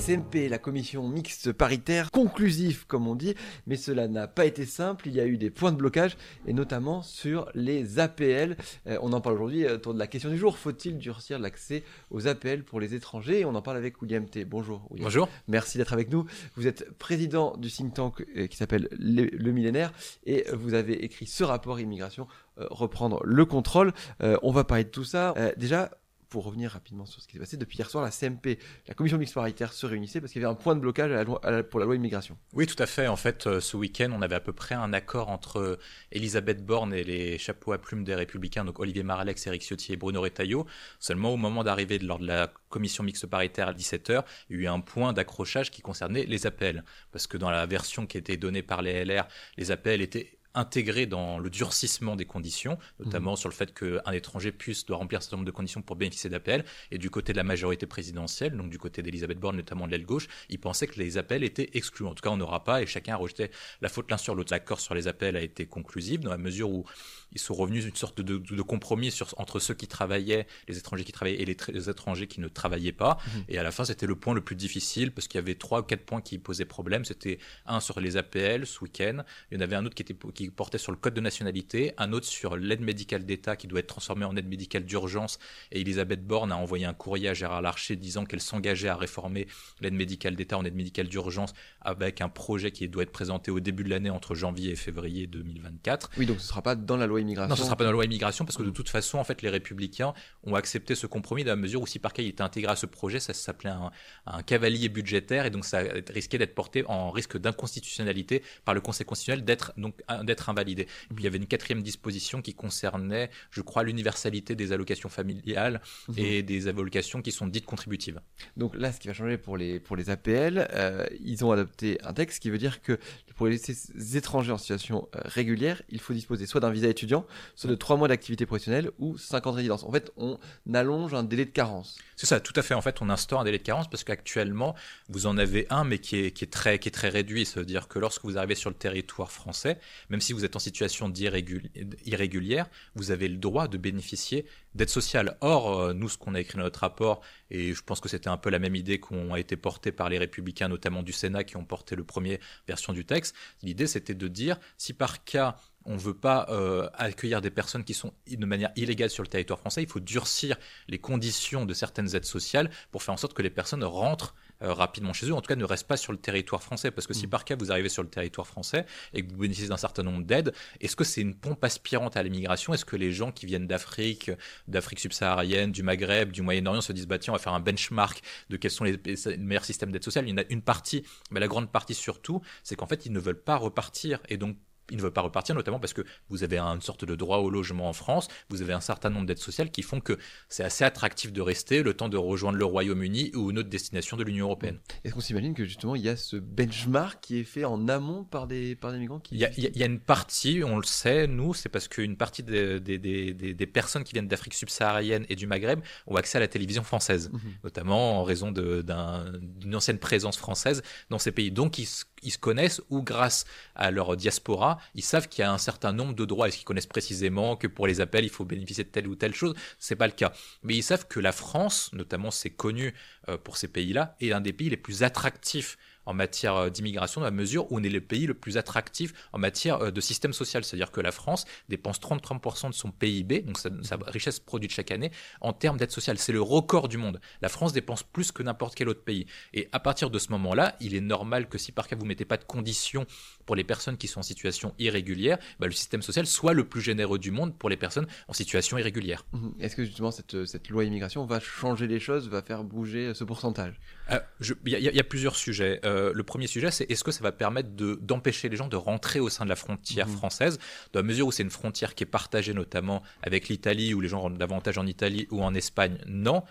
CMP, la commission mixte paritaire, conclusif comme on dit, mais cela n'a pas été simple, il y a eu des points de blocage, et notamment sur les APL. Euh, on en parle aujourd'hui euh, autour de la question du jour, faut-il durcir l'accès aux APL pour les étrangers? Et on en parle avec William T. Bonjour. William. Bonjour. Merci d'être avec nous. Vous êtes président du think tank euh, qui s'appelle le, le Millénaire, et vous avez écrit ce rapport immigration, reprendre le contrôle. Euh, on va parler de tout ça. Euh, déjà, pour revenir rapidement sur ce qui s'est passé, depuis hier soir, la CMP, la commission mixte paritaire, se réunissait parce qu'il y avait un point de blocage pour la loi immigration. Oui, tout à fait. En fait, euh, ce week-end, on avait à peu près un accord entre euh, Elisabeth Borne et les chapeaux à plumes des Républicains, donc Olivier Maralex, Éric Ciotti et Bruno Retailleau. Seulement, au moment d'arriver lors de la commission mixte paritaire à 17h, il y a eu un point d'accrochage qui concernait les appels. Parce que dans la version qui était donnée par les LR, les appels étaient intégrés dans le durcissement des conditions, notamment sur le fait qu'un étranger puisse doit remplir un certain nombre de conditions pour bénéficier d'APL. Et du côté de la majorité présidentielle, donc du côté d'Elisabeth Borne, notamment de l'aile gauche, ils pensaient que les appels étaient exclus. En tout cas, on n'aura pas, et chacun a rejeté la faute l'un sur l'autre. L'accord sur les appels a été conclusif dans la mesure où ils sont revenus une sorte de, de- de compromis sur, entre ceux qui travaillaient, les étrangers qui travaillaient et les, tra- les étrangers qui ne travaillaient pas. Et à la fin, c'était le point le plus difficile parce qu'il y avait trois ou quatre points qui posaient problème. C'était un sur les APL ce week-end. Il y en avait un autre qui, était, qui portait sur le code de nationalité, un autre sur l'aide médicale d'État qui doit être transformée en aide médicale d'urgence. Et Elisabeth Borne a envoyé un courrier à Gérard Larcher disant qu'elle s'engageait à réformer l'aide médicale d'État en aide médicale d'urgence avec un projet qui doit être présenté au début de l'année entre janvier et février 2024. Oui, donc ce ne sera pas dans la loi immigration. Non, ce ne sera pas dans la loi immigration parce que de toute façon, en fait, les républicains ont accepté ce compromis dans la mesure où si par cas il était intégré à ce projet, ça s'appelait un, un cavalier budgétaire et donc ça risquait d'être porté en risque d'inconstitutionnalité par le Conseil constitutionnel d'être donc un- d'être invalidé. Et puis il y avait une quatrième disposition qui concernait, je crois, l'universalité des allocations familiales et des allocations qui sont dites contributives. Donc là, ce qui va changer pour les, pour les APL, euh, ils ont adopté un texte qui veut dire que pour les étrangers en situation euh, régulière, il faut disposer soit d'un visa étudiant, soit de 3 mois d'activité professionnelle ou 50 résidences. En fait, on allonge un délai de carence. C'est ça, tout à fait. En fait, on instaure un délai de carence parce qu'actuellement, vous en avez un, mais qui est, qui est, très, qui est très réduit. Ça veut dire que lorsque vous arrivez sur le territoire français, même si vous êtes en situation irrégulière, vous avez le droit de bénéficier d'aide sociale. Or, euh, nous, ce qu'on a écrit dans notre rapport, et je pense que c'était un peu la même idée qu'on a été portée par les républicains, notamment du Sénat, qui ont porté le premier version du texte, l'idée c'était de dire, si par cas on ne veut pas euh, accueillir des personnes qui sont de manière illégale sur le territoire français, il faut durcir les conditions de certaines aides sociales pour faire en sorte que les personnes rentrent euh, rapidement chez eux, en tout cas ne restent pas sur le territoire français. Parce que si par cas vous arrivez sur le territoire français et que vous bénéficiez d'un certain nombre d'aides, est-ce que c'est une pompe aspirante à l'immigration? Est-ce que les gens qui viennent d'Afrique, d'Afrique subsaharienne, du Maghreb, du Moyen-Orient se disent bah tiens on va faire un benchmark de quels sont les, les meilleurs systèmes d'aide sociale? Il y en a une partie, mais la grande partie surtout, c'est qu'en fait ils ne veulent pas repartir. Et donc ils ne veulent pas repartir, notamment parce que vous avez une sorte de droit au logement en France, vous avez un certain nombre d'aides sociales qui font que c'est assez attractif de rester le temps de rejoindre le Royaume-Uni ou une autre destination de l'Union européenne. Est-ce qu'on s'imagine que justement il y a ce benchmark qui est fait en amont par des, par des migrants qui... Il y, a, il y il une partie, on le sait, nous, c'est parce qu'une partie des, des, des, personnes qui viennent d'Afrique subsaharienne et du Maghreb ont accès à la télévision française, Mhm. notamment en raison d'une ancienne présence française dans ces pays. Donc, ils, ils se connaissent ou grâce à leur diaspora, ils savent qu'il y a un certain nombre de droits. Est-ce qu'ils connaissent précisément que pour les appels, il faut bénéficier de telle ou telle chose? C'est pas le cas. Mais ils savent que la France, notamment, c'est connu euh, pour ces pays-là, est un des pays les plus attractifs en matière euh, d'immigration dans la mesure où on est le pays le plus attractif en matière euh, de système social. C'est-à-dire que la France dépense 33% de son PIB, donc sa, sa richesse produite chaque année, en termes d'aide sociale. C'est le record du monde. La France dépense plus que n'importe quel autre pays. Et à partir de ce moment-là, il est normal que si par cas vous mettez pas de conditions pour les personnes qui sont en situation irrégulière, bah, le système social soit le plus généreux du monde pour les personnes en situation irrégulière. Mhm. Est-ce que justement cette, cette loi immigration va changer les choses, va faire bouger ce pourcentage? Euh, Il y, a- il y a plusieurs sujets. Euh, le premier sujet, c'est est-ce que ça va permettre de- d'empêcher les gens de rentrer au sein de la frontière Mhm. française, dans la mesure où c'est une frontière qui est partagée notamment avec l'Italie, où les gens rentrent davantage en Italie ou en Espagne Non.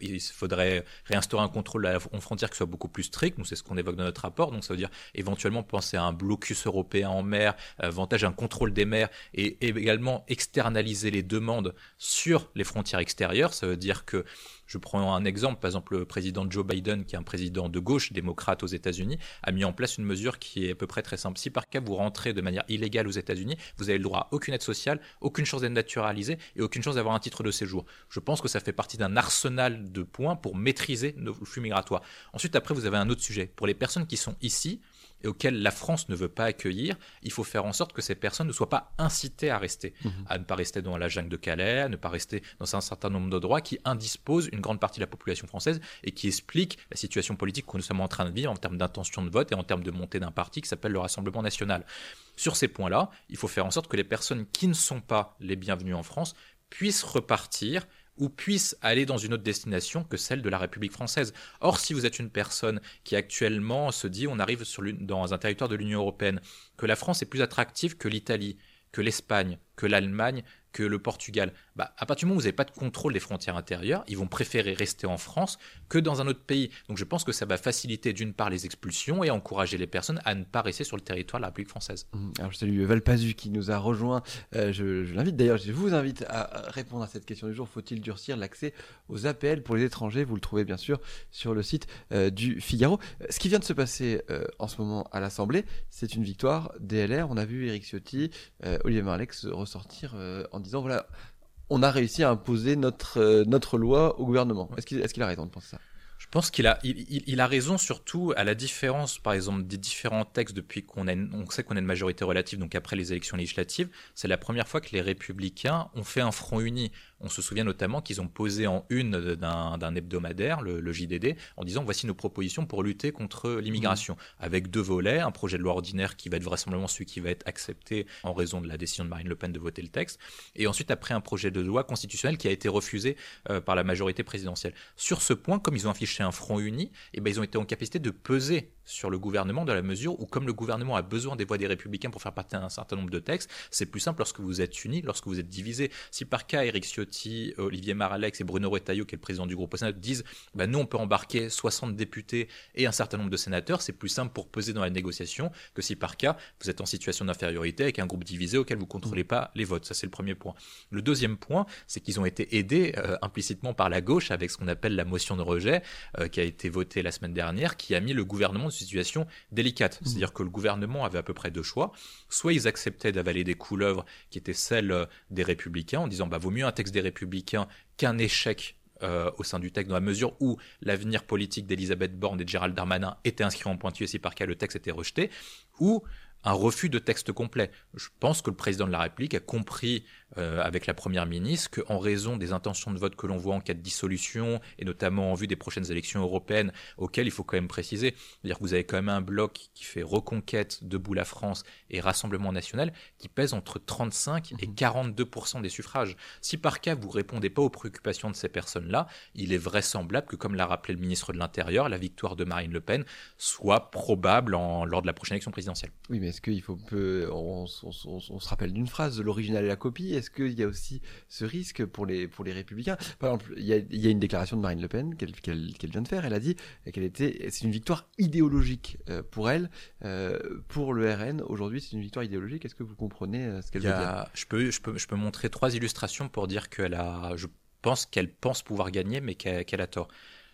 Il faudrait réinstaurer un contrôle à la frontière qui soit beaucoup plus strict. Nous, c'est ce qu'on évoque dans notre rapport. Donc, ça veut dire éventuellement penser à un blocus européen en mer, avantage un contrôle des mers et également externaliser les demandes sur les frontières extérieures. Ça veut dire que Je prends un exemple, par exemple, le président Joe Biden, qui est un président de gauche démocrate aux États-Unis, a mis en place une mesure qui est à peu près très simple. Si par cas vous rentrez de manière illégale aux États-Unis, vous avez le droit à aucune aide sociale, aucune chance d'être naturalisé et aucune chance d'avoir un titre de séjour. Je pense que ça fait partie d'un arsenal de points pour maîtriser nos flux migratoires. Ensuite, après, vous avez un autre sujet. Pour les personnes qui sont ici, et auxquelles la France ne veut pas accueillir, il faut faire en sorte que ces personnes ne soient pas incitées à rester, mhm. à ne pas rester dans la jungle de Calais, à ne pas rester dans un certain nombre de droits qui indisposent une grande partie de la population française et qui expliquent la situation politique que nous sommes en train de vivre en termes d'intention de vote et en termes de montée d'un parti qui s'appelle le Rassemblement national. Sur ces points-là, il faut faire en sorte que les personnes qui ne sont pas les bienvenues en France puissent repartir ou puissent aller dans une autre destination que celle de la République française. Or, si vous êtes une personne qui actuellement se dit on arrive dans un territoire de l'Union européenne, que la France est plus attractive que l'Italie, que l'Espagne, que l'Allemagne, que le Portugal. Bah, à partir du moment où vous n'avez pas de contrôle des frontières intérieures, ils vont préférer rester en France que dans un autre pays. Donc je pense que ça va faciliter d'une part les expulsions et encourager les personnes à ne pas rester sur le territoire de la République française. Mmh. Alors je salue Valpazu qui nous a rejoint. Euh, je, l'invite d'ailleurs, je vous invite à répondre à cette question du jour. Faut-il durcir l'accès aux APL pour les étrangers? Vous le trouvez bien sûr sur le site euh, du Figaro. Euh, ce qui vient de se passer en ce moment à l'Assemblée, c'est une victoire DLR. On a vu Eric Ciotti, Olivier Marlex ressortir en disant voilà, on a réussi à imposer notre, euh, notre loi au gouvernement. Est-ce qu'il est a raison de penser ça? Je pense qu'il a, il, a raison surtout à la différence, par exemple, des différents textes depuis qu'on on sait qu'on a une majorité relative, donc après les élections législatives, c'est la première fois que les républicains ont fait un front uni. On se souvient notamment qu'ils ont posé en une d'un hebdomadaire, le, JDD, en disant voici nos propositions pour lutter contre l'immigration, mmh. avec deux volets, un projet de loi ordinaire qui va être vraisemblablement celui qui va être accepté en raison de la décision de Marine Le Pen de voter le texte, et ensuite après un projet de loi constitutionnel qui a été refusé euh, par la majorité présidentielle. Sur ce point, comme ils ont affiché un front uni, et eh ben, ils ont été en capacité de peser sur le gouvernement dans la mesure où, comme le gouvernement a besoin des voix des républicains pour faire partie d'un certain nombre de textes, c'est plus simple lorsque vous êtes unis, lorsque vous êtes divisés. Si par cas, Eric Ciotti, Olivier Maralex et Bruno Retailleau, qui est le président du groupe au Sénat, disent bah, nous, on peut embarquer 60 députés et un certain nombre de sénateurs, c'est plus simple pour peser dans la négociation que si par cas, vous êtes en situation d'infériorité avec un groupe divisé auquel vous ne contrôlez pas les votes. Ça, c'est le premier point. Le deuxième point, c'est qu'ils ont été aidés euh, implicitement par la gauche avec ce qu'on appelle la motion de rejet, euh, qui a été votée la semaine dernière, qui a mis le gouvernement situation délicate. Mmh. C'est-à-dire que le gouvernement avait à peu près deux choix. Soit ils acceptaient d'avaler des couleuvres qui étaient celles euh, des républicains en disant bah vaut mieux un texte des républicains qu'un échec euh, au sein du texte, dans la mesure où l'avenir politique d'Elisabeth Borne et de Gérald Darmanin était inscrit en pointu et si par cas le texte était rejeté, ou un refus de texte complet. Je pense que le président de la République a compris euh, avec la première ministre qu'en raison des intentions de vote que l'on voit en cas de dissolution et notamment en vue des prochaines élections européennes auxquelles il faut quand même préciser, dire que vous avez quand même un bloc qui fait reconquête debout la France et Rassemblement national qui pèse entre 35 et 42 mhm. des suffrages. Si par cas vous répondez pas aux préoccupations de ces personnes-là, il est vraisemblable que comme l'a rappelé le ministre de l'Intérieur, la victoire de Marine Le Pen soit probable en, lors de la prochaine élection présidentielle. Oui, mais est-ce qu'il faut peu on, se rappelle d'une phrase de l'original et la copie est-ce qu'il y a aussi ce risque pour les, pour les républicains? Par exemple, il y, a, il y, a, une déclaration de Marine Le Pen qu'elle vient de faire. Elle a dit qu'elle était, c'est une victoire idéologique euh, pour elle. Euh, pour le RN, aujourd'hui, c'est une victoire idéologique. Est-ce que vous comprenez euh, ce qu'elle veut dire? je peux, je, peux, je peux montrer trois illustrations pour dire qu'elle a, je pense qu'elle pense pouvoir gagner, mais qu'elle a tort.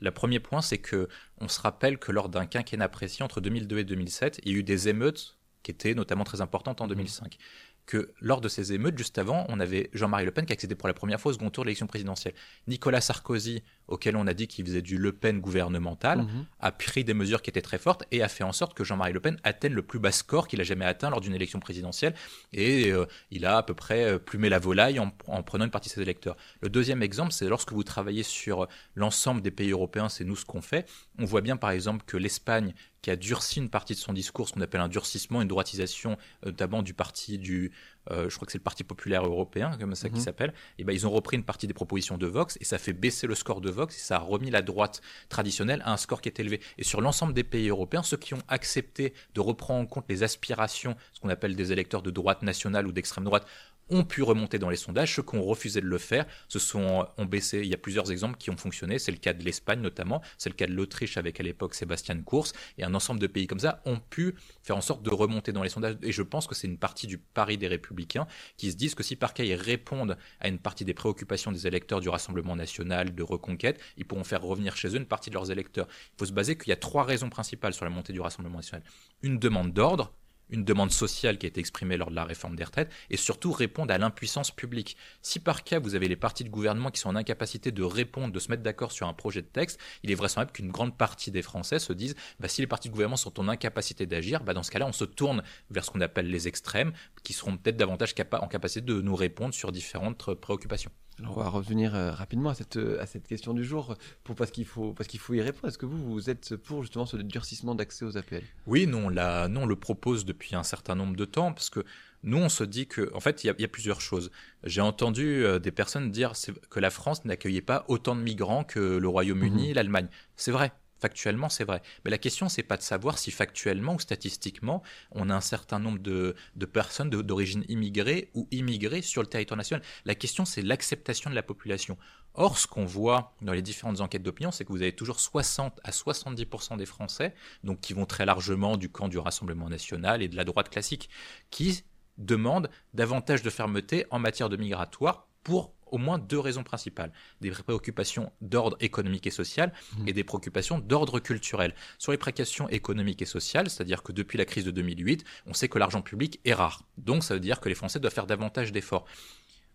Le premier point, c'est que on se rappelle que lors d'un quinquennat précis entre 2002 et 2007, il y a eu des émeutes qui étaient notamment très importantes en 2005 que lors de ces émeutes, juste avant, on avait Jean-Marie Le Pen qui accédait pour la première fois au second tour de l'élection présidentielle. Nicolas Sarkozy, auquel on a dit qu'il faisait du Le Pen gouvernemental, mhm. a pris des mesures qui étaient très fortes et a fait en sorte que Jean-Marie Le Pen atteigne le plus bas score qu'il a jamais atteint lors d'une élection présidentielle. Et euh, il a à peu près euh, plumé la volaille en, en, prenant une partie de ses électeurs. Le deuxième exemple, c'est lorsque vous travaillez sur l'ensemble des pays européens, c'est nous ce qu'on fait. On voit bien par exemple que l'Espagne, qui a durci une partie de son discours, ce qu'on appelle un durcissement, une droitisation, euh, notamment du parti du, euh, je crois que c'est le Parti populaire européen, comme ça qui mhm. s'appelle. Et ben ils ont repris une partie des propositions de Vox et ça fait baisser le score de Vox et ça a remis la droite traditionnelle à un score qui est élevé. Et sur l'ensemble des pays européens, ceux qui ont accepté de reprendre en compte les aspirations, ce qu'on appelle des électeurs de droite nationale ou d'extrême droite, ont pu remonter dans les sondages. Ceux qui ont refusé de le faire se sont ont baissé. Il y a plusieurs exemples qui ont fonctionné. C'est le cas de l'Espagne notamment. C'est le cas de l'Autriche avec à l'époque Sébastien Kurz. Et un ensemble de pays comme ça ont pu faire en sorte de remonter dans les sondages. Et je pense que c'est une partie du pari des républicains qui se disent que si par cas ils répondent à une partie des préoccupations des électeurs du Rassemblement national, de reconquête, ils pourront faire revenir chez eux une partie de leurs électeurs. Il faut se baser qu'il y a trois raisons principales sur la montée du Rassemblement national. Une demande d'ordre, une demande sociale qui a été exprimée lors de la réforme des retraites, et surtout répondre à l'impuissance publique. Si par cas vous avez les partis de gouvernement qui sont en incapacité de répondre, de se mettre d'accord sur un projet de texte, il est vraisemblable qu'une grande partie des Français se disent bah, si les partis de gouvernement sont en incapacité d'agir, bah, dans ce cas-là on se tourne vers ce qu'on appelle les extrêmes, qui seront peut-être davantage en capacité de nous répondre sur différentes préoccupations. Alors on va revenir euh, rapidement à cette, euh, à cette question du jour, pour, parce qu'il faut, parce qu'il faut y répondre. Est-ce que vous, vous êtes pour justement ce durcissement d'accès aux APL Oui, non, là, non, on le propose depuis un certain nombre de temps, parce que nous, on se dit que, en fait, il y, a plusieurs choses. J'ai entendu euh, des personnes dire que la France n'accueillait pas autant de migrants que le Royaume-Uni, mmh l'Allemagne. C'est vrai, Factuellement, c'est vrai. Mais la question, c'est pas de savoir si factuellement ou statistiquement, on a un certain nombre de, personnes d'origine immigrée ou immigrées sur le territoire national. La question, c'est l'acceptation de la population. Or, ce qu'on voit dans les différentes enquêtes d'opinion, c'est que vous avez toujours 60 à 70% des Français, donc qui vont très largement du camp du Rassemblement national et de la droite classique, qui demandent davantage de fermeté en matière de migratoire pour au moins deux raisons principales. Des préoccupations d'ordre économique et social mmh. et des préoccupations d'ordre culturel. Sur les préoccupations économiques et sociales, c'est-à-dire que depuis la crise de 2008, on sait que l'argent public est rare. Donc ça veut dire que les Français doivent faire davantage d'efforts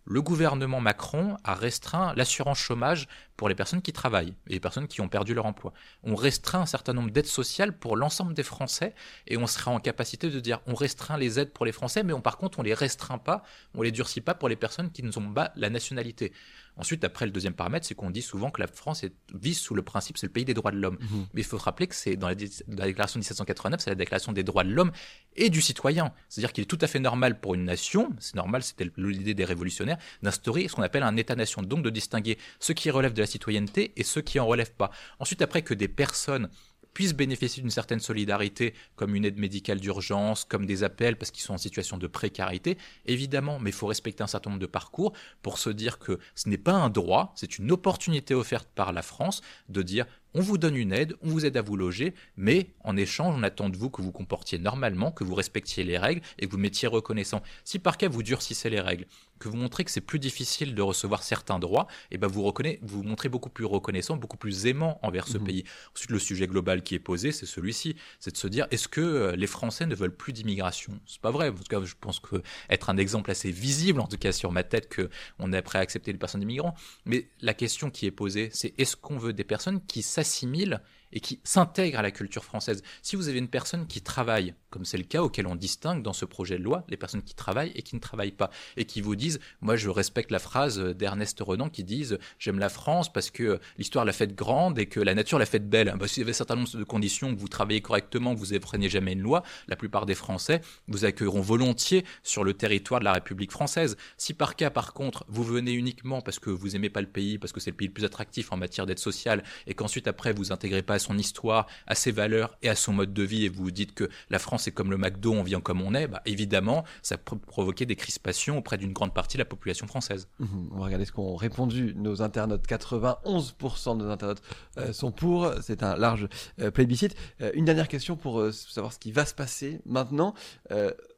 le gouvernement Macron a restreint l'assurance chômage pour les personnes qui travaillent et les personnes qui ont perdu leur emploi. On restreint un certain nombre d'aides sociales pour l'ensemble des Français et on sera en capacité de dire on restreint les aides pour les Français, mais par contre on les restreint pas, on les durcit pas pour les personnes qui ne ont pas la nationalité. Ensuite, après, le deuxième paramètre, c'est qu'on dit souvent que la France est, vise sous le principe, c'est le pays des droits de l'homme. Mhm. Mais il faut se rappeler que c'est dans la, déclaration de 1789, c'est la déclaration des droits de l'homme et du citoyen. C'est-à-dire qu'il est tout à fait normal pour une nation, c'est normal, c'était l'idée des révolutionnaires, d'instaurer ce qu'on appelle un État-nation, donc de distinguer ceux qui relèvent de la citoyenneté et ceux qui en relèvent pas. Ensuite, après que des personnes puissent bénéficier d'une certaine solidarité, comme une aide médicale d'urgence, comme des appels parce qu'ils sont en situation de précarité, évidemment, mais il faut respecter un certain nombre de parcours pour se dire que ce n'est pas un droit, c'est une opportunité offerte par la France de dire on vous donne une aide, on vous aide à vous loger, mais en échange, on attend de vous que vous comportiez normalement, que vous respectiez les règles et que vous mettiez reconnaissant. Si par cas vous durcissez les règles, que vous montrez que c'est plus difficile de recevoir certains droits, et eh ben vous reconnaissez, vous, montrez beaucoup plus reconnaissant, beaucoup plus aimant envers ce mmh pays. Ensuite, le sujet global qui est posé, c'est celui-ci, c'est de se dire est-ce que euh, les Français ne veulent plus d'immigration? C'est pas vrai. En tout cas, je pense que être un exemple assez visible, en tout cas sur ma tête, que on est prêt à accepter les personnes immigrants. Mais la question qui est posée, c'est est-ce qu'on veut des personnes qui s'assimilent et qui s'intègrent à la culture française. Si vous avez une personne qui travaille, comme c'est le cas auquel on distingue dans ce projet de loi, les personnes qui travaillent et qui ne travaillent pas, et qui vous disent, moi je respecte la phrase d'Ernest Renan qui disent, j'aime la France parce que l'histoire l'a faite grande et que la nature l'a faite belle. Bah, S'il y avait un certain nombre de conditions, que vous travaillez correctement, que vous n'effrenez jamais une loi, la plupart des Français vous accueilleront volontiers sur le territoire de la République française. Si par cas, par contre, vous venez uniquement parce que vous aimez pas le pays, parce que c'est le pays le plus attractif en matière d'aide sociale, et qu'ensuite après vous intégrez pas son histoire, à ses valeurs et à son mode de vie, et vous vous dites que la France est comme le McDo, on vient comme on est, bah, évidemment, ça peut provoquer des crispations auprès d'une grande partie de la population française. Mhm. on va regarder ce qu'ont répondu nos internautes. 91% de nos internautes euh, sont pour. C'est un large euh, plébiscite. Euh, une dernière question pour savoir ce qui va se passer maintenant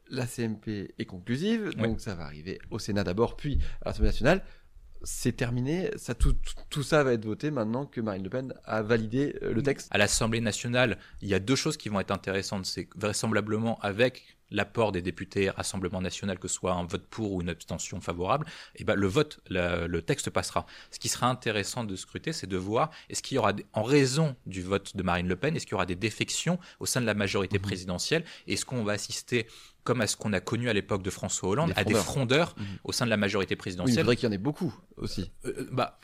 la CMP est conclusive, donc ça va arriver au Sénat d'abord, puis à l'Assemblée nationale c'est terminé. Ça, tout, tout, ça va être voté maintenant que Marine Le Pen a validé euh, le texte. À l'Assemblée nationale, il y a deux choses qui vont être intéressantes. C'est vraisemblablement avec l'apport des députés Rassemblement national, que ce soit un vote pour ou une abstention favorable, eh ben le vote, le, texte passera. Ce qui sera intéressant de scruter, c'est de voir est-ce qu'il y aura, en raison du vote de Marine Le Pen, est-ce qu'il y aura des défections au sein de la majorité mmh. présidentielle? Est-ce qu'on va assister comme à ce qu'on a connu à l'époque de François Hollande, à des frondeurs mmh. au sein de la majorité présidentielle. il faudrait qu'il y en ait beaucoup aussi. Euh, euh, bah,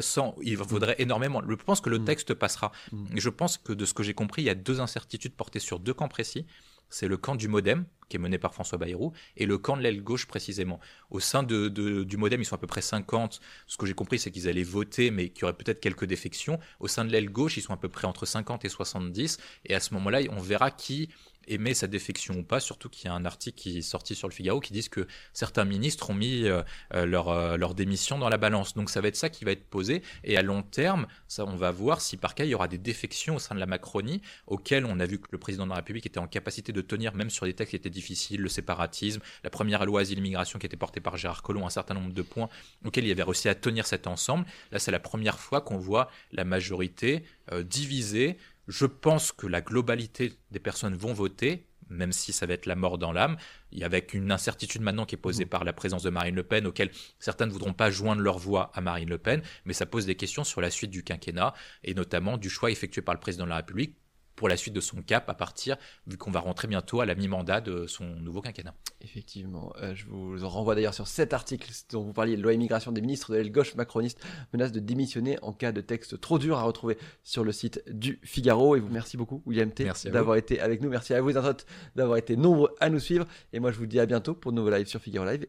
sans, il faudrait énormément. Je pense que le texte passera. Je pense que de ce que j'ai compris, il y a deux incertitudes portées sur deux camps précis c'est le camp du Modem, qui est mené par François Bayrou, et le camp de l'aile gauche précisément. Au sein du Modem, ils sont à peu près 50. Ce que j'ai compris, c'est qu'ils allaient voter, mais qu'il y aurait peut-être quelques défections. Au sein de l'aile gauche, ils sont à peu près entre 50 et 70. Et à ce moment-là, on verra qui aimer sa défection ou pas, surtout qu'il y a un article qui est sorti sur le Figaro qui dit que certains ministres ont mis euh, euh, leur, euh, leur, démission dans la balance. Donc ça va être ça qui va être posé. Et à long terme, ça, on va voir si par cas il y aura des défections au sein de la Macronie, auxquelles on a vu que le président de la République était en capacité de tenir, même sur des textes qui étaient difficiles, le séparatisme, la première loi asile-immigration qui était portée par Gérard Collomb, un certain nombre de points auxquels il avait réussi à tenir cet ensemble. Là, c'est la première fois qu'on voit la majorité divisée je pense que la globalité des personnes vont voter, même si ça va être la mort dans l'âme, avec une incertitude maintenant qui est posée mmh. par la présence de Marine Le Pen, auquel certains ne voudront pas joindre leur voix à Marine Le Pen, mais ça pose des questions sur la suite du quinquennat, et notamment du choix effectué par le président de la République pour la suite de son cap à partir, vu qu'on va rentrer bientôt à la mi-mandat de son nouveau quinquennat. Effectivement, euh, je vous renvoie d'ailleurs sur cet article dont vous parliez, loi immigration des ministres de l'aile gauche macroniste menace de démissionner en cas de texte trop dur à retrouver sur le site du Figaro. Et vous merci beaucoup William T d'avoir été avec nous. Merci à vous internautes d'avoir été nombreux à nous suivre. Et moi je vous dis à bientôt pour de nouveaux lives sur Figaro Live